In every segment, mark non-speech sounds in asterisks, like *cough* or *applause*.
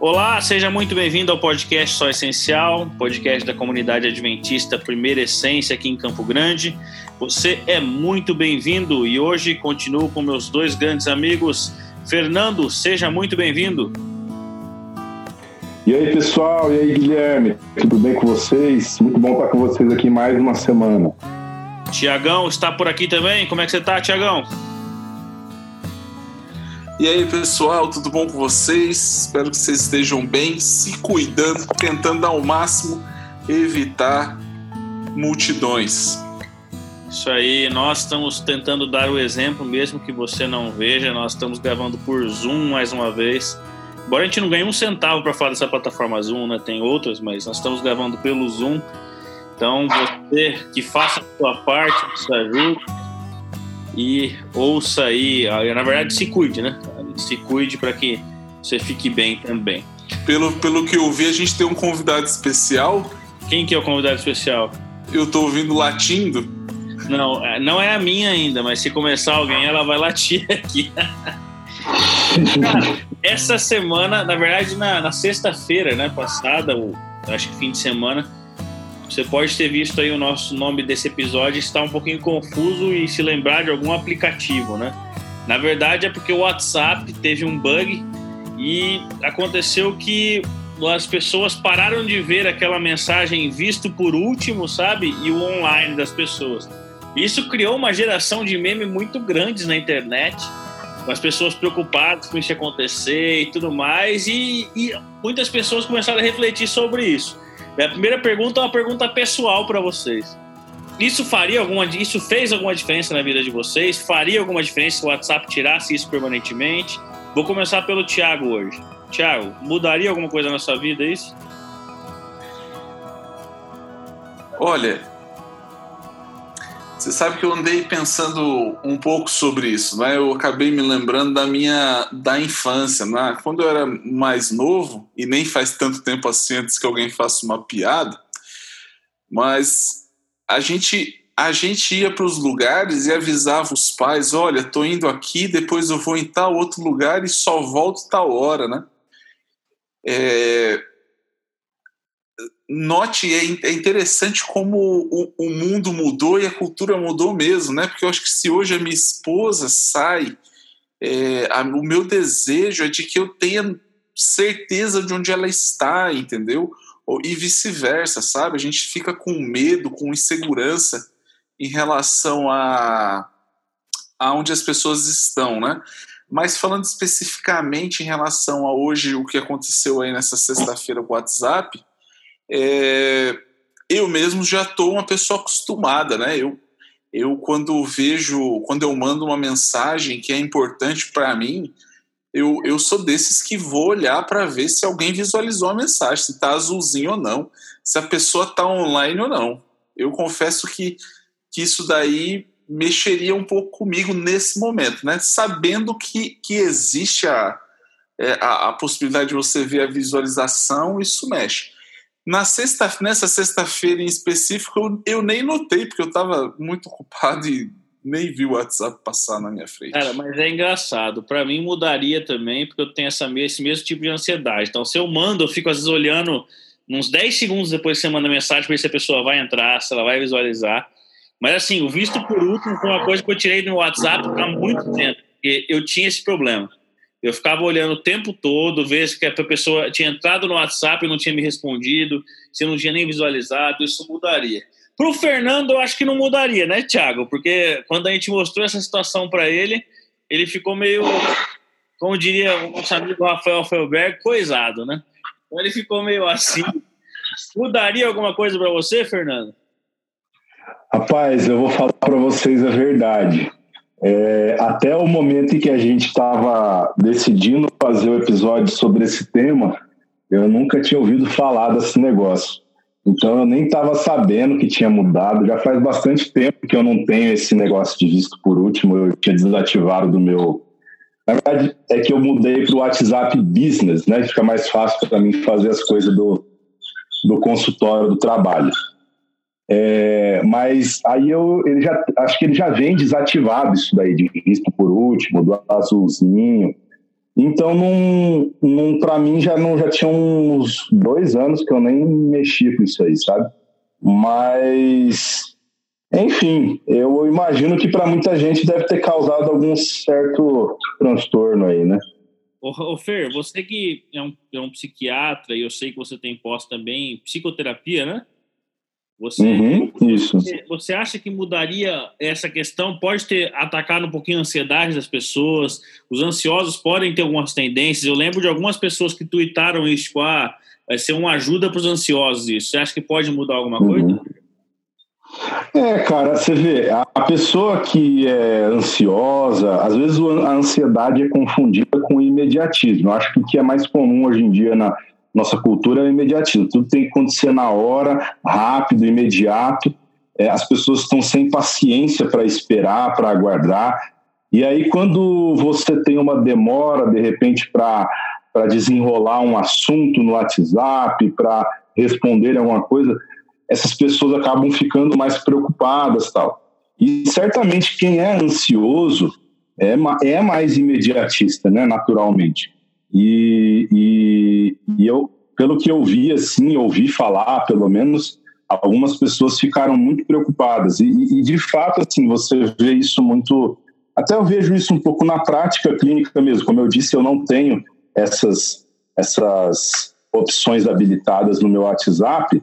Olá, seja muito bem-vindo ao podcast Só Essencial, podcast da comunidade adventista Primeira Essência aqui em Campo Grande. Você é muito bem-vindo e hoje continuo com meus dois grandes amigos. Fernando, seja muito bem-vindo. E aí, pessoal? E aí, Guilherme? Tudo bem com vocês? Muito bom estar com vocês aqui mais uma semana. Tiagão está por aqui também. Como é que você está, Tiagão? E aí, pessoal, tudo bom com vocês? Espero que vocês estejam bem, se cuidando, tentando ao máximo evitar multidões. Isso aí, nós estamos tentando dar o exemplo, mesmo que você não veja. Nós estamos gravando por Zoom mais uma vez. Embora a gente não ganhe um centavo para falar dessa plataforma Zoom, né? Tem outras, mas nós estamos gravando pelo Zoom. Então, você que faça a sua parte, nos ajude e ouça aí. Na verdade, se cuide, né? Se cuide para que você fique bem também. Pelo, pelo que eu vi, a gente tem um convidado especial. Quem que é o convidado especial? Eu tô ouvindo latindo. Não, é, não é a minha ainda, mas se começar alguém, ela vai latir *laughs* aqui. Essa semana, na verdade, na, na sexta-feira, né, passada, o, acho que fim de semana, você pode ter visto aí o nosso nome desse episódio está um pouquinho confuso e se lembrar de algum aplicativo, né? Na verdade é porque o WhatsApp teve um bug e aconteceu que as pessoas pararam de ver aquela mensagem visto por último, sabe? E o online das pessoas. Isso criou uma geração de meme muito grandes na internet, com as pessoas preocupadas com isso acontecer e tudo mais, e, e muitas pessoas começaram a refletir sobre isso. Minha primeira pergunta é uma pergunta pessoal para vocês. Isso faria alguma isso fez alguma diferença na vida de vocês? Faria alguma diferença se o WhatsApp tirasse isso permanentemente? Vou começar pelo Thiago hoje. Thiago, mudaria alguma coisa na sua vida isso? Olha, você sabe que eu andei pensando um pouco sobre isso, né? Eu acabei me lembrando da minha da infância, né? Quando eu era mais novo e nem faz tanto tempo assim antes que alguém faça uma piada, mas a gente a gente ia para os lugares e avisava os pais, olha, tô indo aqui, depois eu vou em tal outro lugar e só volto tal hora, né? É, note, é, é interessante como o, mundo mudou e a cultura mudou mesmo, né? Porque eu acho que se hoje a minha esposa sai, é, a, o meu desejo é de que eu tenha certeza de onde ela está, entendeu? E vice-versa, sabe? A gente fica com medo, com insegurança em relação a, a onde as pessoas estão, né? Mas falando especificamente em relação a hoje, o que aconteceu aí nessa sexta-feira com o WhatsApp, é, eu mesmo já estou uma pessoa acostumada, né? Eu, eu quando vejo, quando eu mando uma mensagem que é importante para mim, eu, eu sou desses que vou olhar para ver se alguém visualizou a mensagem, se está azulzinho ou não, se a pessoa está online ou não. Eu confesso que, que isso daí mexeria um pouco comigo nesse momento, né? Sabendo que, que existe a, é, a, a possibilidade de você ver a visualização, isso mexe. Na sexta, nessa sexta-feira em específico, eu, eu, nem notei, porque eu estava muito ocupado e nem vi o WhatsApp passar na minha frente. Cara, mas é engraçado. Para mim mudaria também, porque eu tenho essa, esse mesmo tipo de ansiedade. Então, se eu mando, eu fico às vezes olhando uns 10 segundos depois que você manda mensagem para ver se a pessoa vai entrar, se ela vai visualizar. Mas assim, o visto por último foi uma coisa que eu tirei no WhatsApp há muito tempo. Porque eu tinha esse problema. Eu ficava olhando o tempo todo, ver se a pessoa tinha entrado no WhatsApp e não tinha me respondido, se não tinha nem visualizado, isso mudaria. Para o Fernando, eu acho que não mudaria, né, Thiago? Porque quando a gente mostrou essa situação para ele, ele ficou meio, como diria o nosso amigo Rafael Felberg, coisado, né? Então ele ficou meio assim. Mudaria alguma coisa para você, Fernando? Rapaz, eu vou falar para vocês a verdade. É, até o momento em que a gente estava decidindo fazer o episódio sobre esse tema, eu nunca tinha ouvido falar desse negócio. Então eu nem estava sabendo que tinha mudado. Já faz bastante tempo que eu não tenho esse negócio de visto por último. Eu tinha desativado do meu. Na verdade, é que eu mudei para o WhatsApp Business, né? Fica mais fácil para mim fazer as coisas do, do consultório do trabalho. É, mas aí eu ele já acho que ele já vem desativado isso daí de visto por último, do azulzinho. Então, num, num, para mim, já, não, já tinha uns dois anos que eu nem mexia com isso aí, sabe? Mas, enfim, eu imagino que para muita gente deve ter causado algum certo transtorno aí, né? Ô, Fer, você que é um, é um psiquiatra e eu sei que você tem pós também psicoterapia, né? Você, uhum, isso. Você, você, acha que mudaria essa questão? Pode ter atacado um pouquinho a ansiedade das pessoas? Os ansiosos podem ter algumas tendências. Eu lembro de algumas pessoas que tuitaram isso, tipo, ah, vai ser uma ajuda para os ansiosos isso. Você acha que pode mudar alguma coisa? Uhum. É, cara, você vê, a pessoa que é ansiosa, às vezes a ansiedade é confundida com imediatismo. Eu acho que o que é mais comum hoje em dia na nossa cultura é o imediatismo. Tudo tem que acontecer na hora, rápido, imediato. É, as pessoas estão sem paciência para esperar, para aguardar. E aí, quando você tem uma demora, de repente, para desenrolar um assunto no WhatsApp, para responder alguma coisa, essas pessoas acabam ficando mais preocupadas tal. E certamente quem é ansioso é, é mais imediatista, né, naturalmente. E, e, e, eu, pelo que eu vi, assim, ouvi falar, pelo menos, algumas pessoas ficaram muito preocupadas. E, e, de fato, assim, você vê isso muito. Até eu vejo isso um pouco na prática clínica mesmo. Como eu disse, eu não tenho essas, essas opções habilitadas no meu WhatsApp.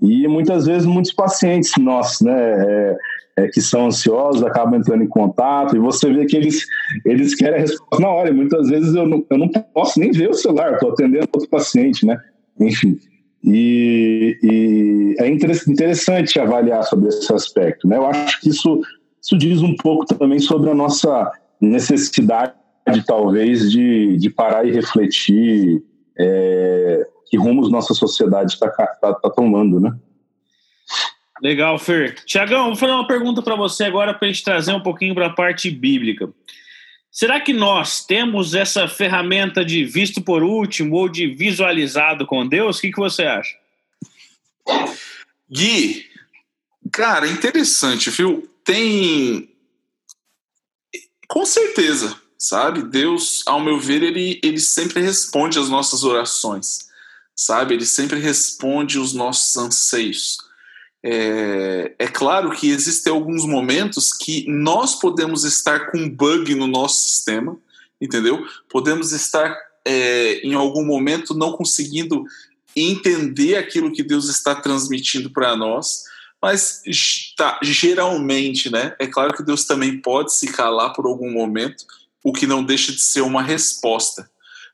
E muitas vezes muitos pacientes nossos, né? É, é, que são ansiosos acabam entrando em contato e você vê que eles, eles querem a resposta na hora. Muitas vezes eu não, eu não posso nem ver o celular, estou atendendo outro paciente, né? Enfim. E, e, é interessante avaliar sobre esse aspecto, né? Eu acho que isso, isso diz um pouco também sobre a nossa necessidade, talvez, de, de parar e refletir é, que rumos nossa sociedade está tá, tá tomando, né? Legal, Fer. Tiagão, vou fazer uma pergunta para você agora para a gente trazer um pouquinho para a parte bíblica. Será que nós temos essa ferramenta de visto por último ou de visualizado com Deus? O que, que você acha? Gui, cara, interessante, viu? Tem. Com certeza, sabe? Deus, ao meu ver, ele, ele sempre responde às nossas orações, sabe? Ele sempre responde os nossos anseios. É, é, claro que existem alguns momentos que nós podemos estar com um bug no nosso sistema, entendeu? Podemos estar é, em algum momento não conseguindo entender aquilo que Deus está transmitindo para nós, mas tá, geralmente, né? É claro que Deus também pode se calar por algum momento, o que não deixa de ser uma resposta.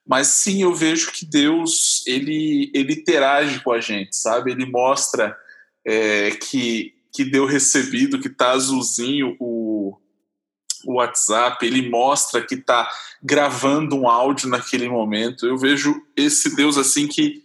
Mas sim, eu vejo que Deus ele ele interage com a gente, sabe? Ele mostra é, que, que deu recebido, que está azulzinho o, o WhatsApp, ele mostra que está gravando um áudio naquele momento. Eu vejo esse Deus assim que,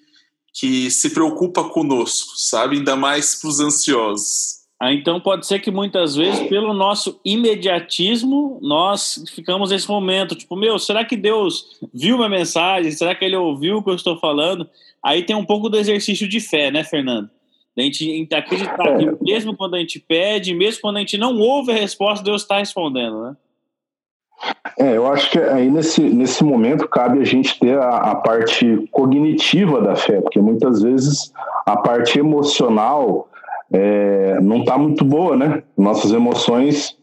que se preocupa conosco, sabe? Ainda mais para os ansiosos. Ah, então pode ser que muitas vezes, pelo nosso imediatismo, nós ficamos nesse momento, tipo, meu, será que Deus viu minha mensagem? Será que ele ouviu o que eu estou falando? Aí tem um pouco do exercício de fé, né, Fernando? Da gente acreditar que mesmo quando a gente pede, mesmo quando a gente não ouve a resposta, Deus está respondendo, né? É, eu acho que aí nesse, nesse momento cabe a gente ter a, a parte cognitiva da fé, porque muitas vezes a parte emocional é, não está muito boa, né? Nossas emoções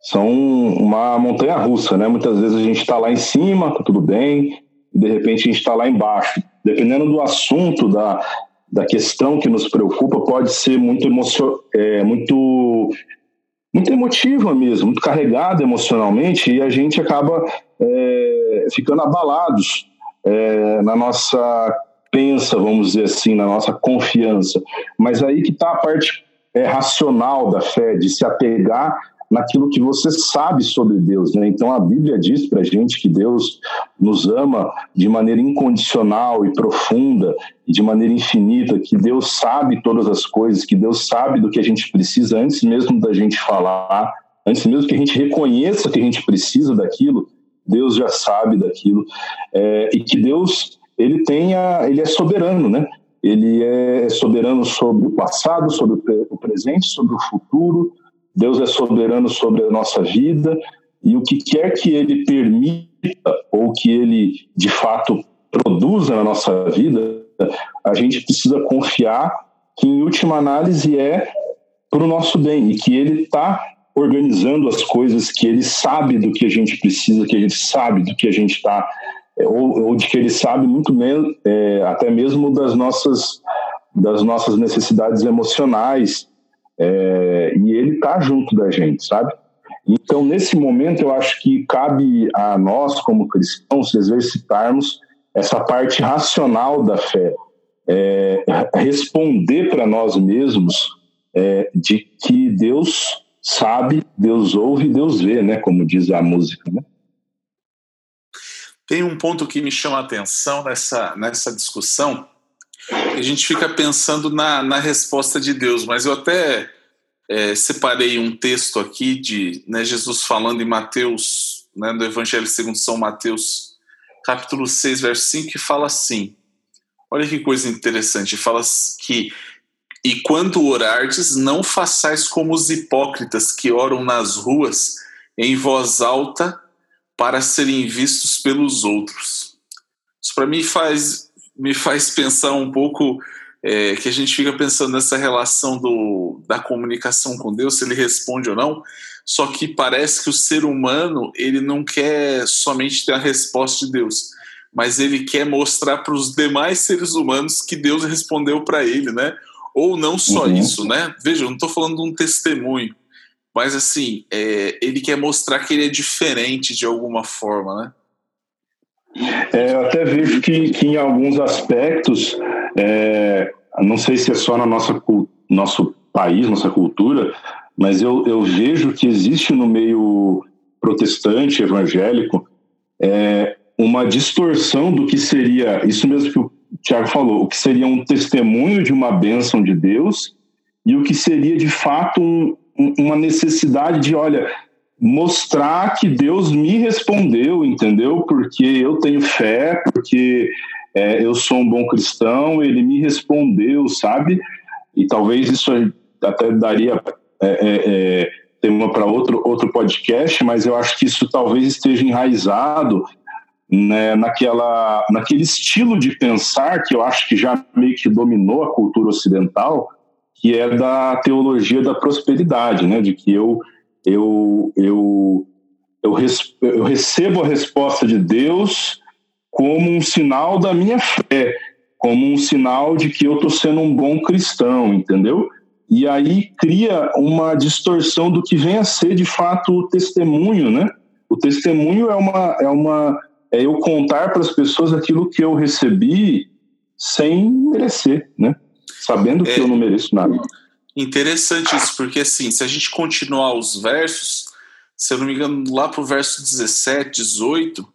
são uma montanha russa, né? Muitas vezes a gente está lá em cima, tá tudo bem, e de repente a gente está lá embaixo. Dependendo do assunto, da, da questão que nos preocupa pode ser muito emocio é, muito muito emotiva mesmo, muito carregada emocionalmente e a gente acaba é, ficando abalados é, na nossa pensa, vamos dizer assim, na nossa confiança. Mas aí que está a parte é, racional da fé, de se apegar naquilo que você sabe sobre Deus. Né? Então a Bíblia diz para gente que Deus nos ama de maneira incondicional e profunda de maneira infinita, que Deus sabe todas as coisas, que Deus sabe do que a gente precisa antes mesmo da gente falar, antes mesmo que a gente reconheça que a gente precisa daquilo, Deus já sabe daquilo é, e que Deus ele tenha, ele é soberano, né? Ele é soberano sobre o passado, sobre o presente, sobre o futuro Deus é soberano sobre a nossa vida e o que quer que ele permita ou que ele de fato produza na nossa vida, a gente precisa confiar que, em última análise, é para o nosso bem e que ele está organizando as coisas, que ele sabe do que a gente precisa, que ele sabe do que a gente está, é, ou, ou, de que ele sabe muito bem, é, até mesmo das nossas, das nossas necessidades emocionais, é, e ele está junto da gente, sabe? Então, nesse momento, eu acho que cabe a nós, como cristãos, exercitarmos essa parte racional da fé, é, responder para nós mesmos é, de que Deus sabe, Deus ouve, Deus vê, né? Como diz a música, né? Tem um ponto que me chama a atenção nessa, nessa discussão. A gente fica pensando na, na resposta de Deus, mas eu até é, separei um texto aqui de né, Jesus falando em Mateus, né, do Evangelho segundo São Mateus, capítulo 6, verso 5, que fala assim: olha que coisa interessante, fala que e quando orardes, não façais como os hipócritas que oram nas ruas em voz alta para serem vistos pelos outros. Isso para mim faz, me faz pensar um pouco é, que a gente fica pensando nessa relação do, da comunicação com Deus, se ele responde ou não. Só que parece que o ser humano ele não quer somente ter a resposta de Deus, mas ele quer mostrar para os demais seres humanos que Deus respondeu para ele, né? Ou não só uhum. isso, né? Veja, eu não estou falando de um testemunho, mas assim, é, ele quer mostrar que ele é diferente de alguma forma, né? É, eu até vejo que, que em alguns aspectos, é, não sei se é só na nossa nosso país, nossa cultura, mas eu, eu vejo que existe no meio protestante, evangélico, é, uma distorção do que seria, isso mesmo que o Tiago falou, o que seria um testemunho de uma bênção de Deus e o que seria de fato um, uma necessidade de, olha, mostrar que Deus me respondeu, entendeu? Porque eu tenho fé, porque é, eu sou um bom cristão, ele me respondeu, sabe? E talvez isso até daria é, é, é tema para outro, outro podcast, mas eu acho que isso talvez esteja enraizado né, naquela, naquele estilo de pensar que eu acho que já meio que dominou a cultura ocidental, que é da teologia da prosperidade, né, de que eu, eu, eu, eu, res, eu recebo a resposta de Deus como um sinal da minha fé, como um sinal de que eu estou sendo um bom cristão, entendeu? E aí cria uma distorção do que vem a ser de fato o testemunho, né? O testemunho é uma, é uma é eu contar para as pessoas aquilo que eu recebi sem merecer, né? Sabendo é, que eu não mereço nada. Interessante isso, porque assim, se a gente continuar os versos, se eu não me engano, lá para o verso 17, 18,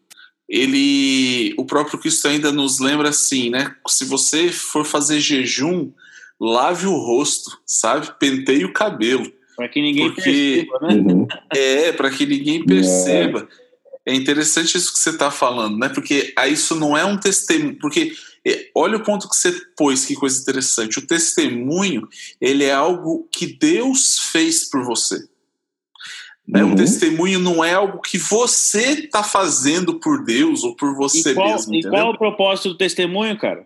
ele, o próprio Cristo ainda nos lembra assim, né? Se você for fazer jejum, lave o rosto, sabe? Penteie o cabelo. Para que ninguém porque, perceba, né? Uhum. É, para que ninguém perceba. É é interessante isso que você está falando, né? Porque aí isso não é um testemunho, porque é, olha o ponto que você pôs, que coisa interessante. O testemunho, ele é algo que Deus fez por você. Né? Uhum. O testemunho não é algo que você está fazendo por Deus ou por você e qual, mesmo. E qual é o propósito do testemunho, cara?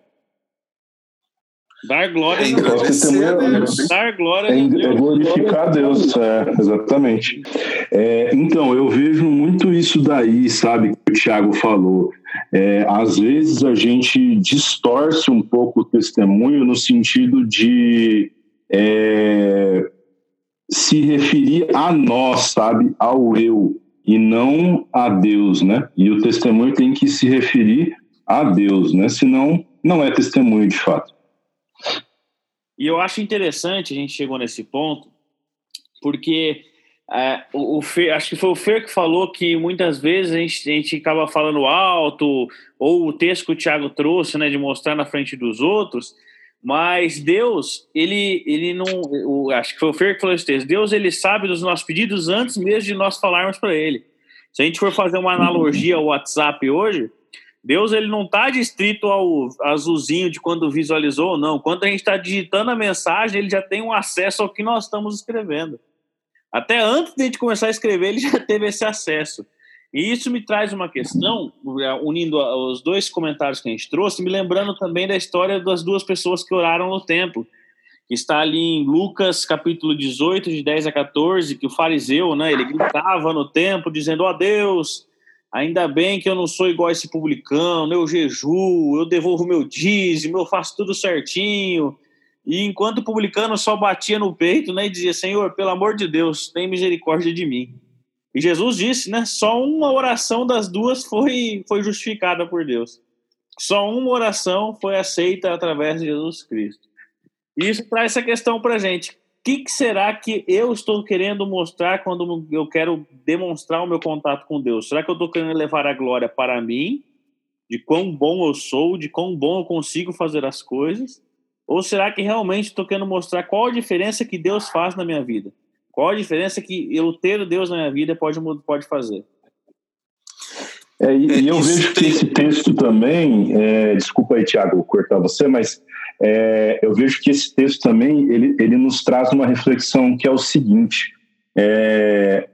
Dar glória é a Deus. Dar glória é, a Deus. É glorificar a Deus, é, exatamente. É, então, eu vejo muito isso daí, sabe, que o Tiago falou. É, às vezes a gente distorce um pouco o testemunho no sentido de é, se referir a nós, sabe, ao eu, e não a Deus, né? E o testemunho tem que se referir a Deus, né? Senão, não é testemunho de fato. E eu acho interessante, a gente chegou nesse ponto, porque é, o, o Fer, acho que foi o Fer que falou que muitas vezes a gente, a gente acaba falando alto, ou o texto que o Tiago trouxe, né, de mostrar na frente dos outros, mas Deus, ele, ele não. Acho que foi o Fer que falou esse texto. Deus, ele sabe dos nossos pedidos antes mesmo de nós falarmos para ele. Se a gente for fazer uma analogia ao WhatsApp hoje, Deus ele não está distrito ao azulzinho de quando visualizou ou não. Quando a gente está digitando a mensagem, ele já tem um acesso ao que nós estamos escrevendo. Até antes de a gente começar a escrever, ele *laughs* já teve esse acesso. E isso me traz uma questão, é, unindo os dois comentários que a gente trouxe, me lembrando também da história das duas pessoas que oraram no templo, que está ali em Lucas capítulo 18, de 10 a 14, que o fariseu, né, ele gritava no templo dizendo, ó oh, Deus, ainda bem que eu não sou igual a esse publicano, eu jejuo, eu devolvo meu dízimo, eu faço tudo certinho, e enquanto publicano só batia no peito né, e dizia: Senhor, pelo amor de Deus, tem misericórdia de mim. E Jesus disse, né? Só uma oração das duas foi, foi justificada por Deus. Só uma oração foi aceita através de Jesus Cristo. E isso traz essa questão para gente. O que, que, será que eu estou querendo mostrar quando eu quero demonstrar o meu contato com Deus? Será que eu estou querendo levar a glória para mim, de quão bom eu sou, de quão bom eu consigo fazer as coisas? Ou será que realmente estou querendo mostrar qual a diferença que Deus faz na minha vida? Qual a diferença que eu ter Deus na minha vida pode, pode fazer? É, e, e, eu vejo que esse texto também, é, desculpa aí, Tiago, cortar você, mas é, eu vejo que esse texto também ele, ele nos traz uma reflexão que é o seguinte: é,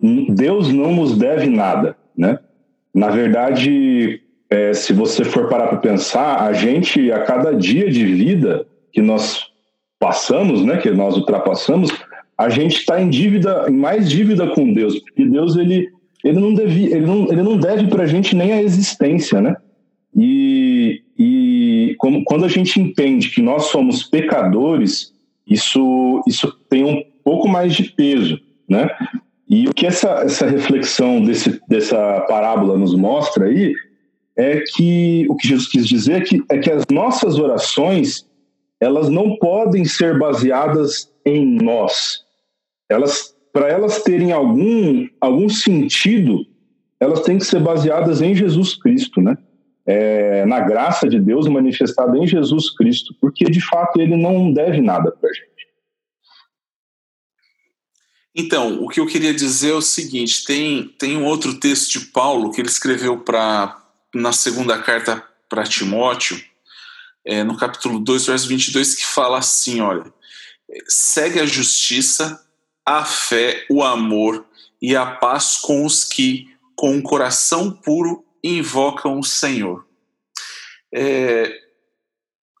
Deus não nos deve nada, né? Na verdade, é, se você for parar para pensar, a gente, a cada dia de vida que nós passamos, né, que nós ultrapassamos, a gente está em dívida, em mais dívida com Deus, porque Deus ele, ele não deve, ele não, ele não deve para a gente nem a existência, né? E, e como, quando a gente entende que nós somos pecadores, isso, isso tem um pouco mais de peso, né? E o que essa, essa reflexão desse, dessa parábola nos mostra aí é que o que Jesus quis dizer é que, é que as nossas orações elas não podem ser baseadas em nós. Elas, para elas terem algum algum sentido, elas têm que ser baseadas em Jesus Cristo, né? É, na graça de Deus manifestada em Jesus Cristo, porque de fato ele não deve nada para gente. Então, o que eu queria dizer é o seguinte: tem, tem um outro texto de Paulo que ele escreveu para na segunda carta para Timóteo, é, no capítulo 2, verso 22, que fala assim: olha, segue a justiça, a fé, o amor e a paz com os que, com um coração puro, invocam o Senhor. É,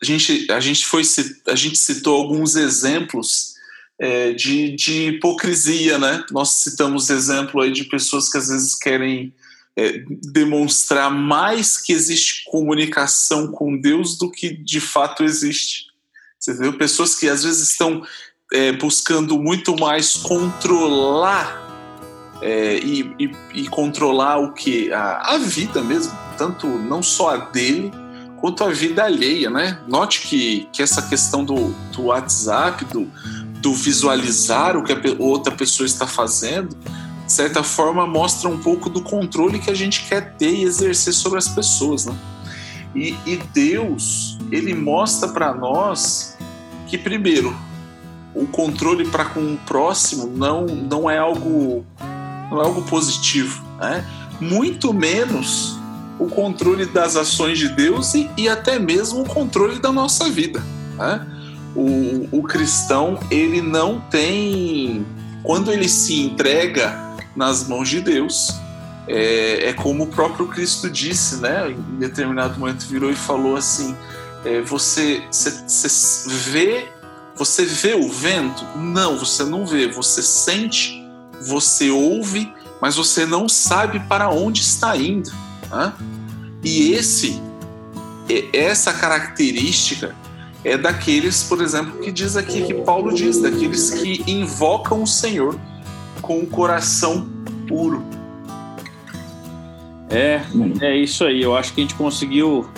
a, gente, a, gente foi, a gente citou alguns exemplos é, de, de hipocrisia, né? Nós citamos exemplo aí de pessoas que às vezes querem é, demonstrar mais que existe comunicação com Deus do que de fato existe. Você viu? Pessoas que às vezes estão é, buscando muito mais controlar é, e, e, e, controlar o que? A, a, vida mesmo, tanto não só a dele, quanto a vida alheia, né? Note que, que essa questão do, do WhatsApp, do, do visualizar o que a outra pessoa está fazendo, de certa forma, mostra um pouco do controle que a gente quer ter e exercer sobre as pessoas, né? E, e Deus, ele mostra para nós que, primeiro, o controle para com o próximo não, não é algo não é algo positivo, né? Muito menos o controle das ações de Deus e, e até mesmo o controle da nossa vida, né? O, o cristão ele não tem quando ele se entrega nas mãos de Deus. É, é, como o próprio Cristo disse, né? Em determinado momento virou e falou assim: é, você, vê, você vê o vento? Não, você não vê. Você sente, você ouve, mas você não sabe para onde está indo. Né? E esse, essa característica é daqueles, por exemplo, que diz aqui que Paulo diz, daqueles que invocam o Senhor com o coração puro. É, é isso aí. Eu acho que a gente conseguiu.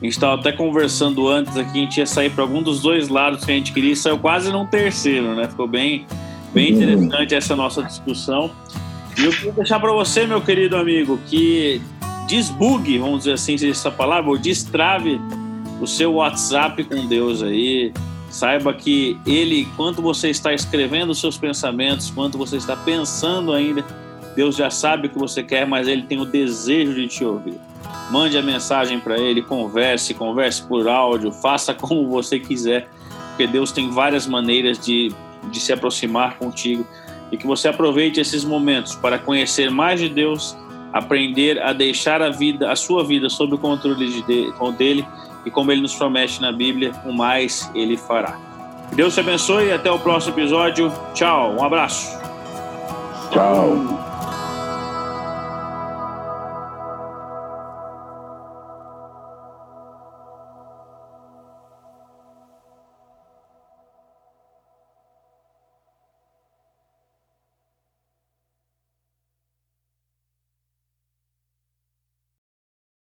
A gente estava até conversando antes aqui, a gente ia sair para algum dos dois lados que a gente queria e saiu quase num terceiro, né? Ficou bem, bem uhum. interessante essa nossa discussão. E eu queria deixar para você, meu querido amigo, que desbugue, vamos dizer assim, essa palavra, ou destrave o seu WhatsApp com Deus aí, Saiba que ele, enquanto você está escrevendo os seus pensamentos, enquanto você está pensando ainda, Deus já sabe o que você quer, mas ele tem o desejo de te ouvir. Mande a mensagem para ele, converse, converse por áudio, faça *laughs* como você quiser, porque Deus tem várias maneiras de, de se aproximar contigo. e que você aproveite esses momentos para conhecer mais de Deus, aprender a deixar a vida, a sua vida sob o controle de, dele e como ele nos promete na Bíblia, o mais ele fará. Deus te abençoe e até o próximo episódio. Tchau, um abraço. Tchau.